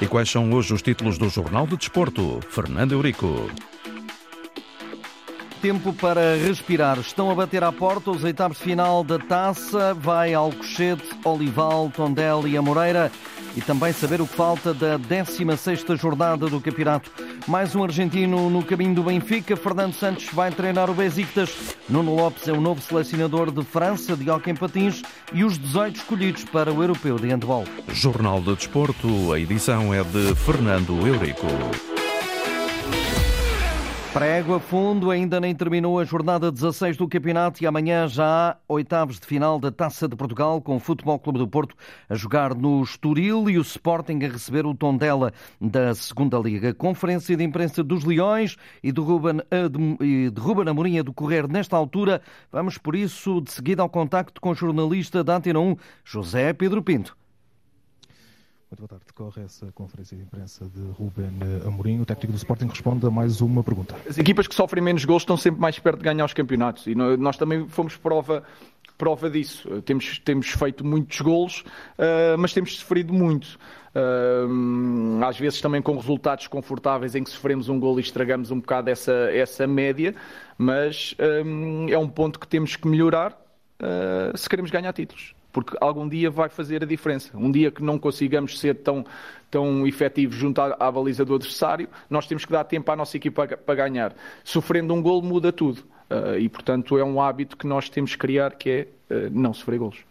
E quais são hoje os títulos do Jornal de Desporto? Fernando Eurico. Tempo para respirar. Estão a bater à porta os oitavos de final da taça. Vai Alcochete, Olival, Tondela e Amoreira. E também saber o que falta da 16ª jornada do campeonato. Mais um argentino no caminho do Benfica. Fernando Santos vai treinar o Besiktas. Nuno Lopes é o novo selecionador de França de hockey em patins e os 18 escolhidos para o Europeu de Handball. Jornal de Desporto. A edição é de Fernando Eurico. Prego a fundo, ainda nem terminou a jornada 16 do campeonato e amanhã já há oitavos de final da Taça de Portugal com o Futebol Clube do Porto a jogar no Estoril e o Sporting a receber o Tondela da Segunda Liga. Conferência de imprensa dos Leões e de Ruben, de Ruben Amorim a decorrer nesta altura. Vamos por isso de seguida ao contacto com o jornalista da Antena 1, José Pedro Pinto. Muito boa tarde. Decorre essa conferência de imprensa de Ruben Amorim. O técnico do Sporting responde a mais uma pergunta. As equipas que sofrem menos gols estão sempre mais perto de ganhar os campeonatos e nós também fomos prova, prova disso. Temos, temos feito muitos gols, uh, mas temos sofrido muito. Uh, às vezes também com resultados confortáveis em que sofremos um gol e estragamos um bocado essa, essa média, mas uh, é um ponto que temos que melhorar se queremos ganhar títulos porque algum dia vai fazer a diferença. Um dia que não consigamos ser tão, tão efetivos junto à, à baliza do adversário, nós temos que dar tempo à nossa equipa para ganhar. Sofrendo um gol muda tudo. Uh, e, portanto, é um hábito que nós temos que criar, que é uh, não sofrer golos.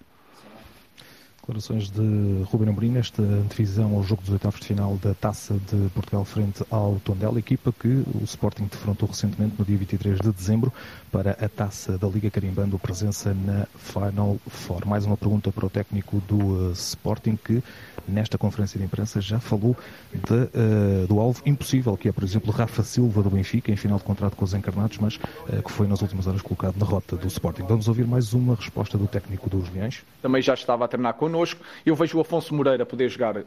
Declarações de Ruben Amorim nesta divisão ao jogo dos oitavos de final da Taça de Portugal frente ao Tondela, equipa que o Sporting defrontou recentemente no dia 23 de dezembro para a Taça da Liga carimbando presença na Final Four. Mais uma pergunta para o técnico do uh, Sporting que nesta conferência de imprensa já falou de, uh, do alvo impossível que é, por exemplo, Rafa Silva do Benfica em final de contrato com os encarnados, mas uh, que foi nas últimas horas colocado na rota do Sporting. Vamos ouvir mais uma resposta do técnico dos Leões. Também já estava a treinar connosco connosco. Eu vejo o Afonso Moreira poder jogar uh,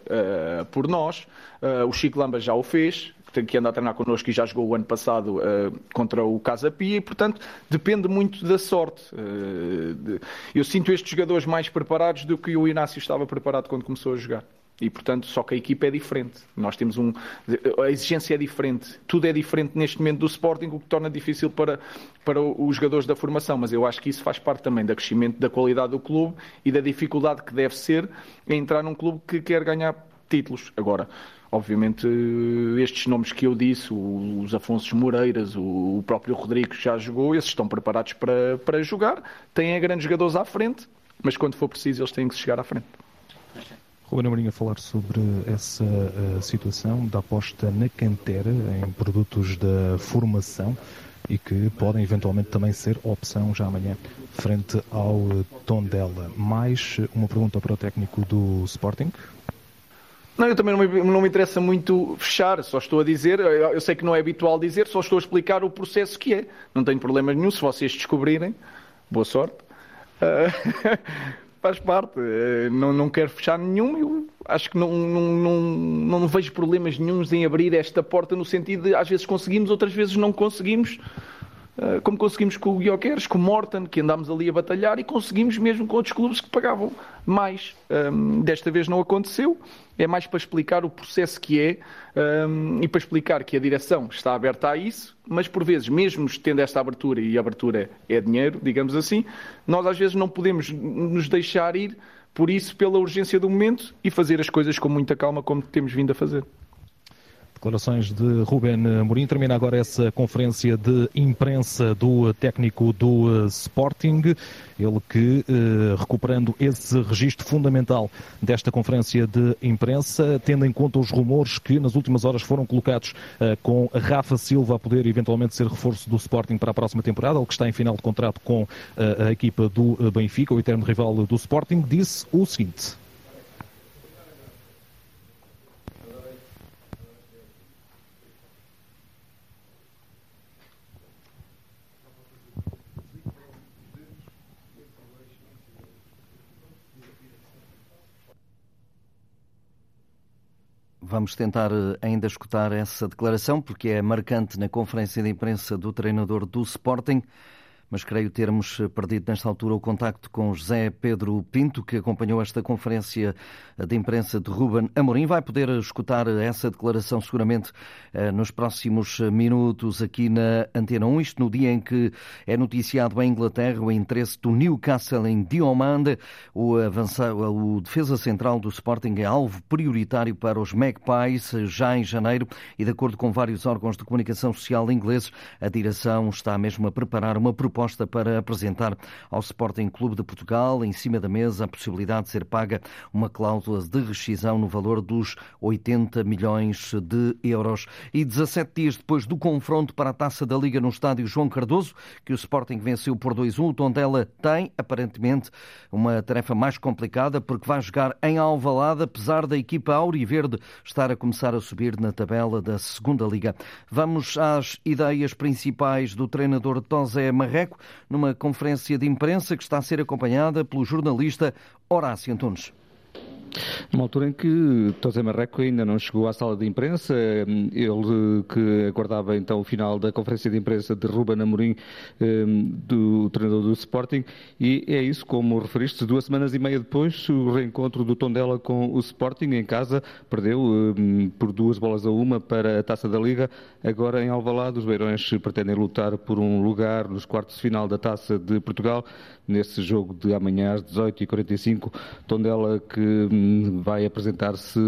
por nós, uh, o Chico Lamba já o fez, que anda a treinar connosco e já jogou o ano passado uh, contra o Casa Pia, e portanto depende muito da sorte. De... eu sinto estes jogadores mais preparados do que o Inácio estava preparado quando começou a jogar. E, portanto, só que a equipa é diferente. Nós temos um. A exigência é diferente. Tudo é diferente neste momento do Sporting, o que torna difícil para, para os jogadores da formação. Mas eu acho que isso faz parte também do crescimento da qualidade do clube e da dificuldade que deve ser em entrar num clube que quer ganhar títulos. Agora, obviamente, estes nomes que eu disse, os Afonso Moreiras, o próprio Rodrigo já jogou, esses estão preparados para, para jogar, têm grandes jogadores à frente, mas quando for preciso eles têm que chegar à frente. Ruben Amorim a falar sobre essa uh, situação da aposta na cantera em produtos da formação e que podem eventualmente também ser opção já amanhã frente ao Tondela. Mais uma pergunta para o técnico do Sporting. Não, eu também não me, não me, interessa muito fechar, só estou a dizer, eu sei que não é habitual dizer, só estou a explicar o processo que é. Não tenho problema nenhum, se vocês descobrirem, boa sorte. Uh, faz parte. Eh, não, não quero fechar nenhum. Eu acho que não, não, não, não vejo problemas nenhums em abrir esta porta no sentido de às vezes conseguimos, outras vezes não conseguimos. Eh, como conseguimos com o Guioqueres, com o Morton, que andámos ali a batalhar e conseguimos mesmo com outros clubes que pagavam mais. Um, desta vez não aconteceu, é mais para explicar o processo que é um, e para explicar que a direção está aberta a isso, mas por vezes, mesmo tendo esta abertura, e a abertura é dinheiro, digamos assim, nós às vezes não podemos nos deixar ir por isso, pela urgência do momento e fazer as coisas com muita calma, como temos vindo a fazer. Declarações de Ruben Amorim. Termina agora essa conferência de imprensa do técnico do Sporting. Ele que, eh, recuperando esse registro fundamental desta conferência de imprensa, tendo em conta os rumores que nas últimas horas foram colocados eh, com Rafa Silva a poder eventualmente ser reforço do Sporting para a próxima temporada, ele que está em final de contrato com eh, a equipa do Benfica, o eterno rival do Sporting, disse o seguinte. Vamos tentar eh, ainda escutar essa declaração, porque é marcante na conferência de imprensa do treinador do Sporting. Mas creio termos perdido nesta altura o contacto com José Pedro Pinto, que acompanhou esta conferência de imprensa de Ruben Amorim. Vai poder escutar essa declaração seguramente eh, nos próximos minutos aqui na Antena 1, isto no dia em que é noticiado em Inglaterra o interesse do Newcastle em Diomande, o, o defesa central do Sporting é alvo prioritário para os Magpies já em janeiro. E de acordo com vários órgãos de comunicação social ingleses, a direção está mesmo a preparar uma proposta para apresentar ao Sporting Clube de Portugal, em cima da mesa, a possibilidade de ser paga uma cláusula de rescisão no valor dos 80 milhões de euros. E 17 dias depois do confronto para a taça da Liga no estádio João Cardoso, que o Sporting venceu por 2-1, o Tondela tem, aparentemente, uma tarefa mais complicada, porque vai jogar em Alvalade, apesar da equipa Auriverde estar a começar a subir na tabela da segunda Liga. Vamos às ideias principais do treinador Tosé Marreco, numa conferência de imprensa que está a ser acompanhada pelo jornalista Horácio Antunes. Numa altura em que José Marreco ainda não chegou à sala de imprensa, ele que aguardava então o final da conferência de imprensa de Ruben Amorim, do treinador do Sporting, e é isso, como referiste, duas semanas e meia depois, o reencontro do Tondela com o Sporting em casa, perdeu por duas bolas a uma para a Taça da Liga, agora em Alvalade os Beirões pretendem lutar por um lugar nos quartos de final da Taça de Portugal, nesse jogo de amanhã às 18h45, Tondela que vai apresentar-se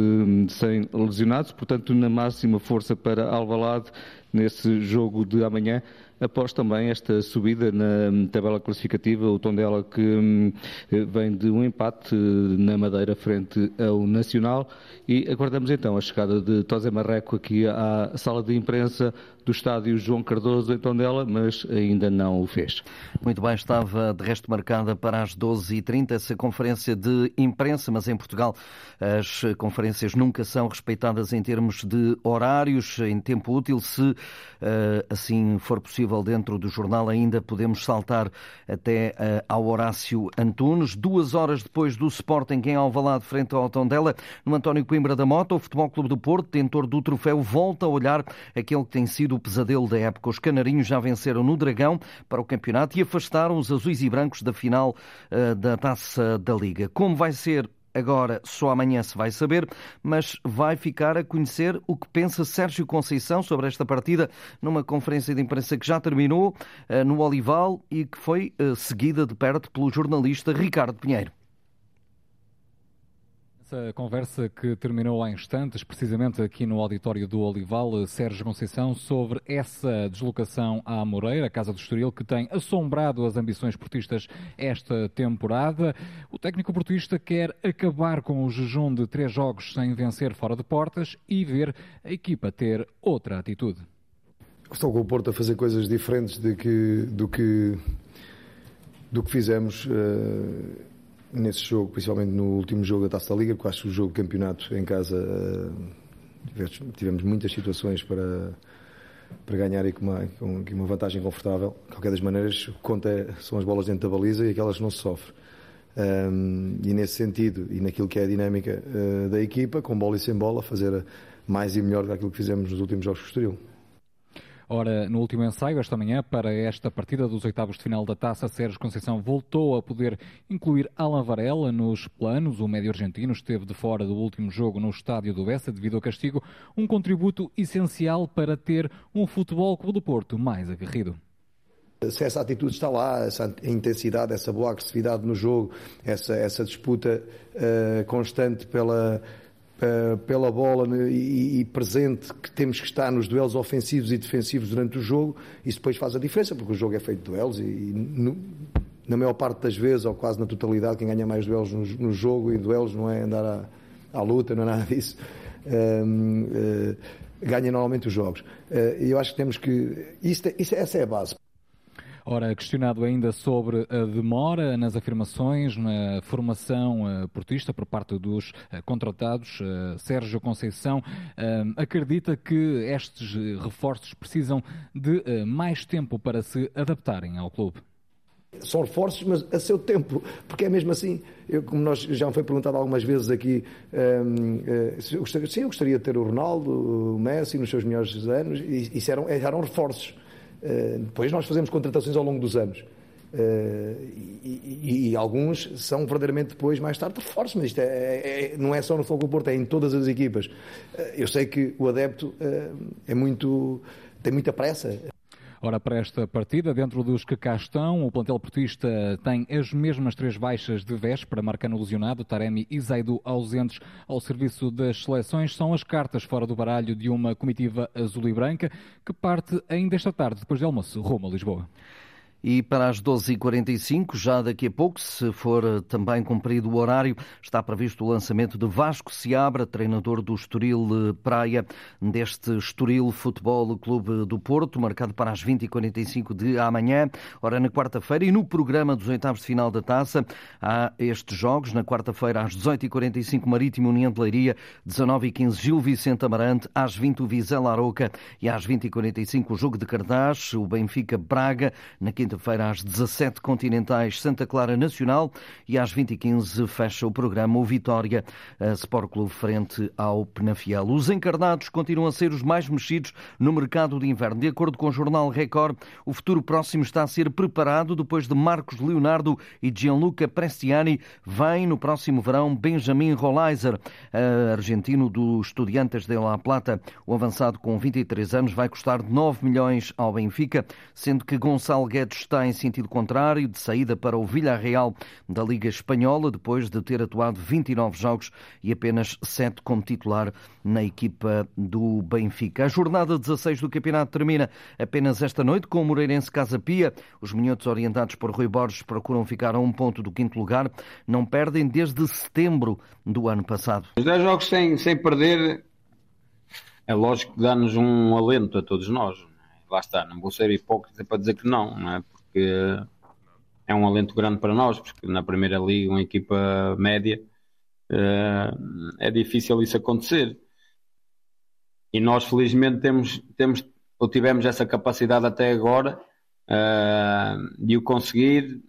sem lesionados, portanto, na máxima força para Alvalade nesse jogo de amanhã após também esta subida na tabela classificativa, o Tondela que hum, vem de um empate na Madeira frente ao Nacional e aguardamos então a chegada de Tosé Marreco aqui à sala de imprensa do estádio João Cardoso em Tondela, mas ainda não o fez. Muito bem, estava de resto marcada para as 12h30 essa conferência de imprensa, mas em Portugal as conferências nunca são respeitadas em termos de horários, em tempo útil. Se eh, assim for possível dentro do jornal, ainda podemos saltar até eh, ao Horácio Antunes. Duas horas depois do Sporting em Alvalade, frente ao Tondela, no António Coimbra da Mota, o Futebol Clube do Porto, tentor do troféu, volta a olhar aquele que tem sido o pesadelo da época. Os canarinhos já venceram no Dragão para o campeonato e afastaram os azuis e brancos da final uh, da Taça da Liga. Como vai ser Agora, só amanhã se vai saber, mas vai ficar a conhecer o que pensa Sérgio Conceição sobre esta partida numa conferência de imprensa que já terminou uh, no Olival e que foi uh, seguida de perto pelo jornalista Ricardo Pinheiro. Essa conversa que terminou há instantes, precisamente aqui no auditório do Olival, Sérgio Conceição, sobre essa deslocação à Moreira, Casa do Estoril, que tem assombrado as ambições portistas esta temporada. O técnico portista quer acabar com o jejum de três jogos sem vencer fora de portas e ver a equipa ter outra atitude. Estou com o Porto a fazer coisas diferentes que, do, que, do que fizemos. Uh nesse jogo, principalmente no último jogo da Taça da Liga, porque acho que o jogo de campeonato em casa eh, tivemos muitas situações para, para ganhar e com uma, com uma vantagem confortável. De qualquer das maneiras, o que conta são as bolas dentro da baliza e aquelas não se sofre. Um, e nesse sentido, e naquilo que é a dinâmica uh, da equipa, com bola e sem bola, fazer mais e melhor daquilo que fizemos nos últimos jogos que Estoril. Ora, no último ensaio, esta manhã, para esta partida dos oitavos de final da taça, Sérgio Conceição voltou a poder incluir Alan Varela nos planos. O médio argentino esteve de fora do último jogo no estádio do Bessa devido ao castigo, um contributo essencial para ter um futebol clube do Porto mais aguerrido se essa atitude está lá, essa intensidade, essa boa agressividade no jogo, essa, essa disputa uh, constante pela, uh, pela bola e, e, presente que temos que estar nos duelos ofensivos e defensivos durante o jogo, isso depois faz a diferença, porque o jogo é feito de duelos e, e no, na maior parte das vezes, ou quase na totalidade, quem ganha mais duelos no, no jogo e duelos não é andar à, à, luta, não é nada disso. uh, ganha normalmente os jogos. E eu acho que temos que. Isso, isso, essa é a base. Ora, questionado ainda sobre a demora nas afirmações, na formação uh, portista por parte dos uh, contratados, uh, Sérgio Conceição acredita que estes reforços precisam de mais tempo para se adaptarem ao clube. São reforços, mas a seu tempo, porque é mesmo assim, eu, como nós já me foi perguntado algumas vezes aqui, eu gostaria, sim, eu gostaria de ter o Ronaldo, o Messi nos seus melhores anos, e isso eram, eram reforços depois nós fazemos contratações ao longo dos anos. Uh, e, e, e, alguns são verdadeiramente depois, mais tarde, reforços, mas isto é, é, não é só no Fogo do Porto, é em todas as equipas. Uh, eu sei que o adepto é muito, tem muita pressa. Ora, para esta partida, dentro dos que cá estão, o plantel portista tem as mesmas três baixas de véspera, Marcano lesionado, Taremi e Zaidu ausentes ao serviço das seleções. São as cartas fora do baralho de uma comitiva azul e branca que parte ainda esta tarde, depois de almoço, rumo a Lisboa. E para as 12h45, já daqui a pouco, se for eh, também cumprido o horário, está previsto o lançamento de Vasco Seabra, treinador do Estoril eh, Praia, deste Estoril Futebol Clube do Porto, marcado para as 20h45 de amanhã. Ora, na quarta-feira, e no programa dos oitavos de final da taça, há estes jogos. Na quarta-feira, às 18h45, Marítimo União de Leiria, 19h15, Gil Vicente Amarante, às 20 o Vizela Aroca e às 20h45 o jogo de Cartaz, o Benfica Braga, na quinta quinta-feira, às 17 continentais, Santa Clara Nacional e às 20h15 fecha o programa o Vitória Sport Clube frente ao Penafiel. Os encarnados continuam a ser os mais mexidos no mercado de inverno. De acordo com o jornal Record, o futuro próximo está a ser preparado depois de Marcos Leonardo e Gianluca Prestiani. Vem no próximo verão Benjamin Rolaiser, argentino do Estudiantes de La Plata. O avançado com 23 anos vai custar 9 milhões ao Benfica, sendo que Gonçalo Guedes está em sentido contrário, de saída para o Villarreal da Liga Espanhola, depois de ter atuado 29 jogos e apenas 7 como titular na equipa do Benfica. A jornada 16 do campeonato termina apenas esta noite com o Moreirense Casa Pia. Os minhotos orientados por Rui Borges procuram ficar a um ponto do quinto lugar. Não perdem desde setembro do ano passado. Os 10 jogos sem, sem perder é lógico que dá-nos um alento a todos nós. Lá está, não vou ser hipócrita para dizer que não, não é? Porque é um alento grande para nós, porque na Primeira Liga, uma equipa média, eh, é difícil isso acontecer. E nós, felizmente, temos, temos ou tivemos essa capacidade até agora eh, de o conseguir.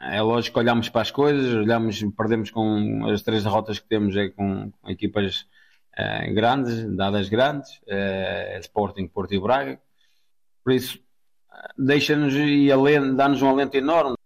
É lógico que olhamos para as coisas, olhamos, perdemos com as três derrotas que temos é com, com equipas uh, grandes, dadas grandes, Sporting, Porto e Braga. Por isso, deixa-nos e dá-nos um alento enorme.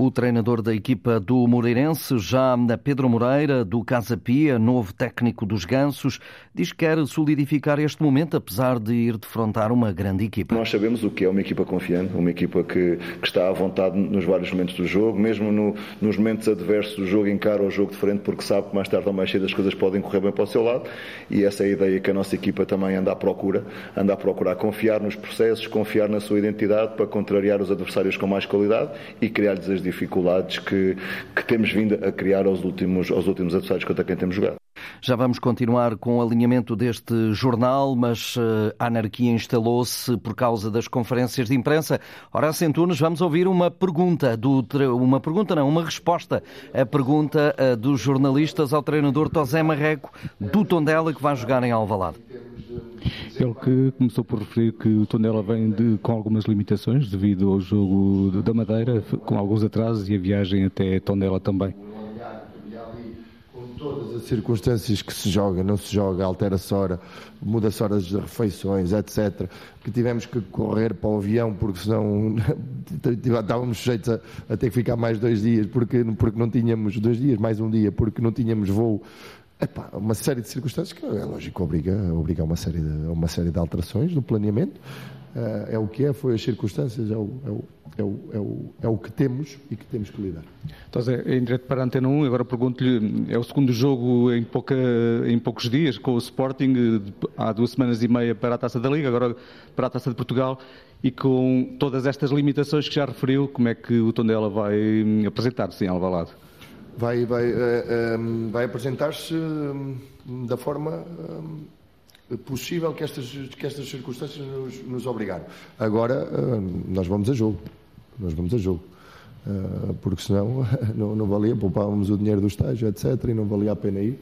O treinador da equipa do Moreirense, já Pedro Moreira, do Casa Pia, novo técnico dos Gansos, diz que quer solidificar este momento, apesar de ir defrontar uma grande equipa. Nós sabemos o que é uma equipa confiante, uma equipa que, que está à vontade nos vários momentos do jogo, mesmo no, nos momentos adversos do jogo, encara o jogo de frente, porque sabe que mais tarde ou mais cedo as coisas podem correr bem para o seu lado, e essa é a ideia que a nossa equipa também anda à procura, anda a procurar confiar nos processos, confiar na sua identidade para contrariar os adversários com mais qualidade e criar-lhes as dificuldades que, que temos vindo a criar aos últimos, aos últimos adversários contra quem temos jogado. Já vamos continuar com o alinhamento deste jornal, mas uh, a anarquia instalou-se por causa das conferências de imprensa. Ora, Antunes, vamos ouvir uma pergunta, do, uma pergunta não, uma resposta. A pergunta uh, dos jornalistas ao treinador Tosé Marreco, do Tondela, que vai jogar em Alvalade. Ele que começou por referir que o Tondela vem de, com algumas limitações devido ao jogo da Madeira, com alguns atrasos e a viagem até Tondela também todas as circunstâncias que se joga, não se joga, altera-se hora, muda-se horas de refeições, etc., que tivemos que correr para o avião porque senão estávamos sujeitos a, a, ter que ficar mais dois dias porque, porque não tínhamos, dois dias, mais um dia, porque não tínhamos voo. Epá, uma série de circunstâncias que é lógico obriga, obriga a uma série de, uma série de alterações no planeamento. Uh, é o que é, foi as circunstâncias, é o, é o, é o, é o, é o que temos e que temos que lidar. Então, em direto para a Antena 1, agora pergunto-lhe, é o segundo jogo em, pouca, em poucos dias com o Sporting, há duas semanas e meia para a Taça da Liga, agora para a Taça de Portugal, e com todas estas limitações que já referiu, como é que o Tondela vai apresentar-se em Alvalade? Vai, vai, uh, vai apresentar-se da forma possível que estas, que estas circunstâncias nos, nos obrigaram. Agora, uh, nós vamos a jogo. Nós vamos a jogo. Uh, porque senão não, não valia, poupávamos o dinheiro do estágio, etc. E não valia a pena ir.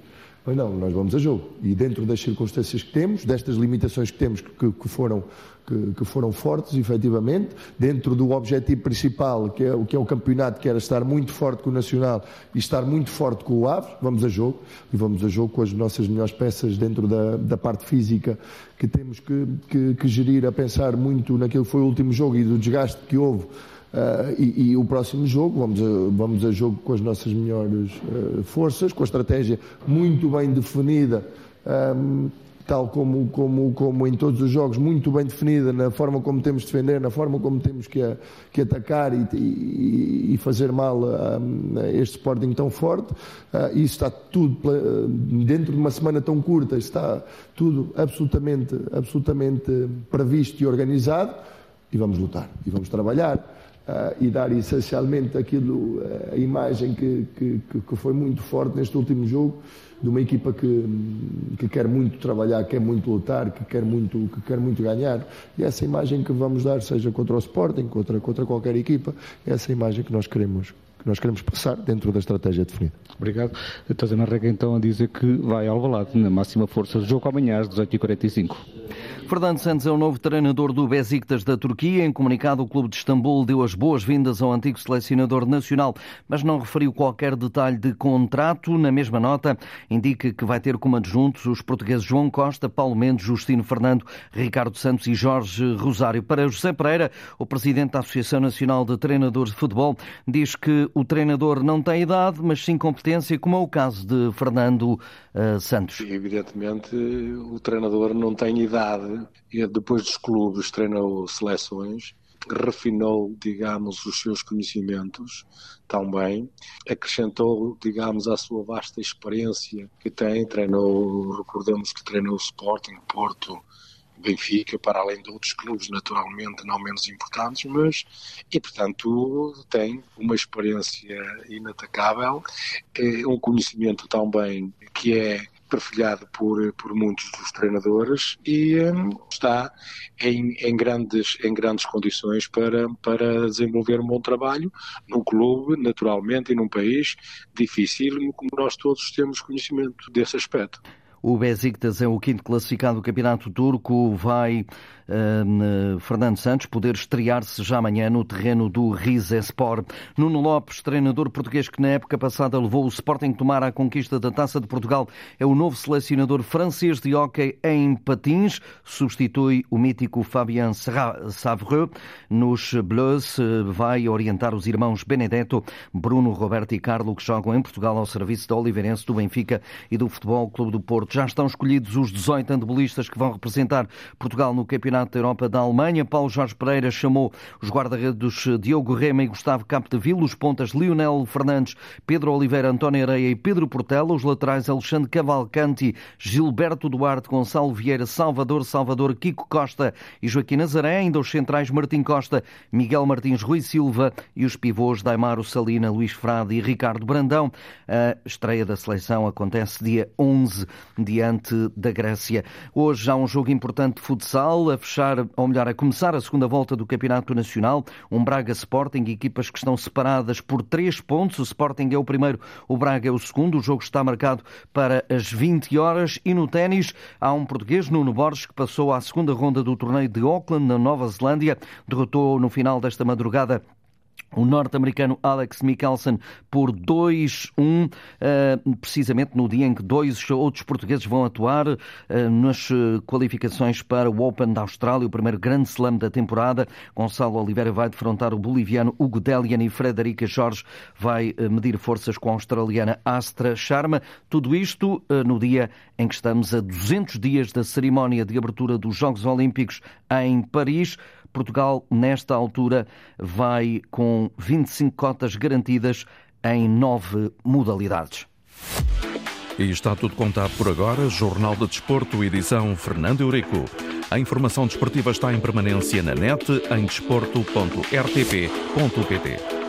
Mas não, nós vamos a jogo. E dentro das circunstâncias que temos, destas limitações que temos, que, que foram, que, que, foram fortes, efetivamente, dentro do objetivo principal, que é, o que é o campeonato, que era estar muito forte com o Nacional e estar muito forte com o Aves, vamos a jogo. E vamos a jogo com as nossas melhores peças dentro da, da parte física, que temos que, que, que gerir a pensar muito naquilo que foi o último jogo e do desgaste que houve Uh, e, e, o próximo jogo, vamos a, vamos a jogo com as nossas melhores uh, forças, com a estratégia muito bem definida, um, tal como, como, como em todos os jogos, muito bem definida na forma como temos de defender, na forma como temos que, que atacar e, e, e fazer mal a, a, este Sporting tão forte. Uh, isso está tudo, dentro de uma semana tão curta, está tudo absolutamente, absolutamente previsto e organizado. E vamos lutar, e vamos trabalhar uh, e dar essencialmente aquilo, uh, a imagem que, que, que, foi muito forte neste último jogo, de uma equipa que, que quer muito trabalhar, quer muito lutar, que quer muito, que quer muito ganhar. E essa imagem que vamos dar, seja contra o Sporting, contra, contra qualquer equipa, é essa imagem que nós queremos, que nós queremos passar dentro da estratégia definida. Obrigado. Estás a Marreca então a dizer que vai ao balado na máxima força. Jogo amanhã às 18h45. Fernando Santos é o novo treinador do Besiktas da Turquia. Em comunicado, o clube de Istambul deu as boas-vindas ao antigo selecionador nacional, mas não referiu qualquer detalhe de contrato. Na mesma nota, indica que vai ter como adjuntos os portugueses João Costa, Paulo Mendes, Justino Fernando, Ricardo Santos e Jorge Rosário. Para José Pereira, o presidente da Associação Nacional de Treinadores de Futebol, diz que o treinador não tem idade, mas sim competência, como é o caso de Fernando uh, Santos. Evidentemente, o treinador não tem idade e depois dos clubes treinou seleções, refinou, digamos, os seus conhecimentos também, acrescentou, digamos, a sua vasta experiência que tem, treinou, recordemos que treinou o Sporting, Porto, Benfica, para além de outros clubes naturalmente não menos importantes, mas e portanto tem uma experiência inatacável, um conhecimento também que é perfilhado por, por muitos dos treinadores e um, está em, em, grandes, em grandes condições para, para desenvolver um bom trabalho num clube, naturalmente, e num país difícil, como nós todos temos conhecimento desse aspecto. O Besiktas é o quinto classificado do Campeonato Turco. Vai Fernando Santos poder estrear-se já amanhã no terreno do Rizespor. Nuno Lopes, treinador português que na época passada levou o Sporting tomar a conquista da Taça de Portugal, é o novo selecionador francês de hóquei em patins. Substitui o mítico Fabien Savreux. Nos Bleus vai orientar os irmãos Benedetto, Bruno, Roberto e Carlo, que jogam em Portugal ao serviço da Oliveirense, do Benfica e do Futebol Clube do Porto. Já estão escolhidos os 18 handebolistas que vão representar Portugal no Campeonato Campeonato da Europa da Alemanha. Paulo Jorge Pereira chamou os guarda-redes Diogo Rema e Gustavo Capdeville, os pontas Lionel Fernandes, Pedro Oliveira, António Areia e Pedro Portela, os laterais Alexandre Cavalcanti, Gilberto Duarte, Gonçalo Vieira, Salvador Salvador, Kiko Costa e Joaquim Nazaré, ainda os centrais Martim Costa, Miguel Martins, Rui Silva e os pivôs Daimaro Salina, Luís Frade e Ricardo Brandão. A estreia da seleção acontece dia 11 diante da Grécia. Hoje há um jogo importante de futsal, a fechar, ou melhor, a começar a segunda volta do Campeonato Nacional. Um Braga Sporting, equipas que estão separadas por três pontos. O Sporting é o primeiro, o Braga é o segundo. O jogo está marcado para as 20 horas. E no ténis, há um português, Nuno Borges, que passou à segunda ronda do torneio de Auckland, na Nova Zelândia. Derrotou no final desta madrugada o norte-americano Alex Mikkelsen por 2-1, eh, precisamente no dia em que dois outros portugueses vão atuar eh, nas eh, qualificações para o Open da Austrália, o primeiro grande slam da temporada. Gonçalo Oliveira vai defrontar o boliviano Hugo Delian e Frederica Jorge vai medir forças com a australiana Astra Sharma. Tudo isto no dia em que estamos a 200 dias da cerimónia de abertura dos Jogos Olímpicos em Paris. Portugal, nesta altura, vai com 25 cotas garantidas em nove modalidades. E está tudo contado por agora. Jornal de Desporto, edição Fernando Eurico. A informação desportiva está em permanência na net em desporto.rtp.pt.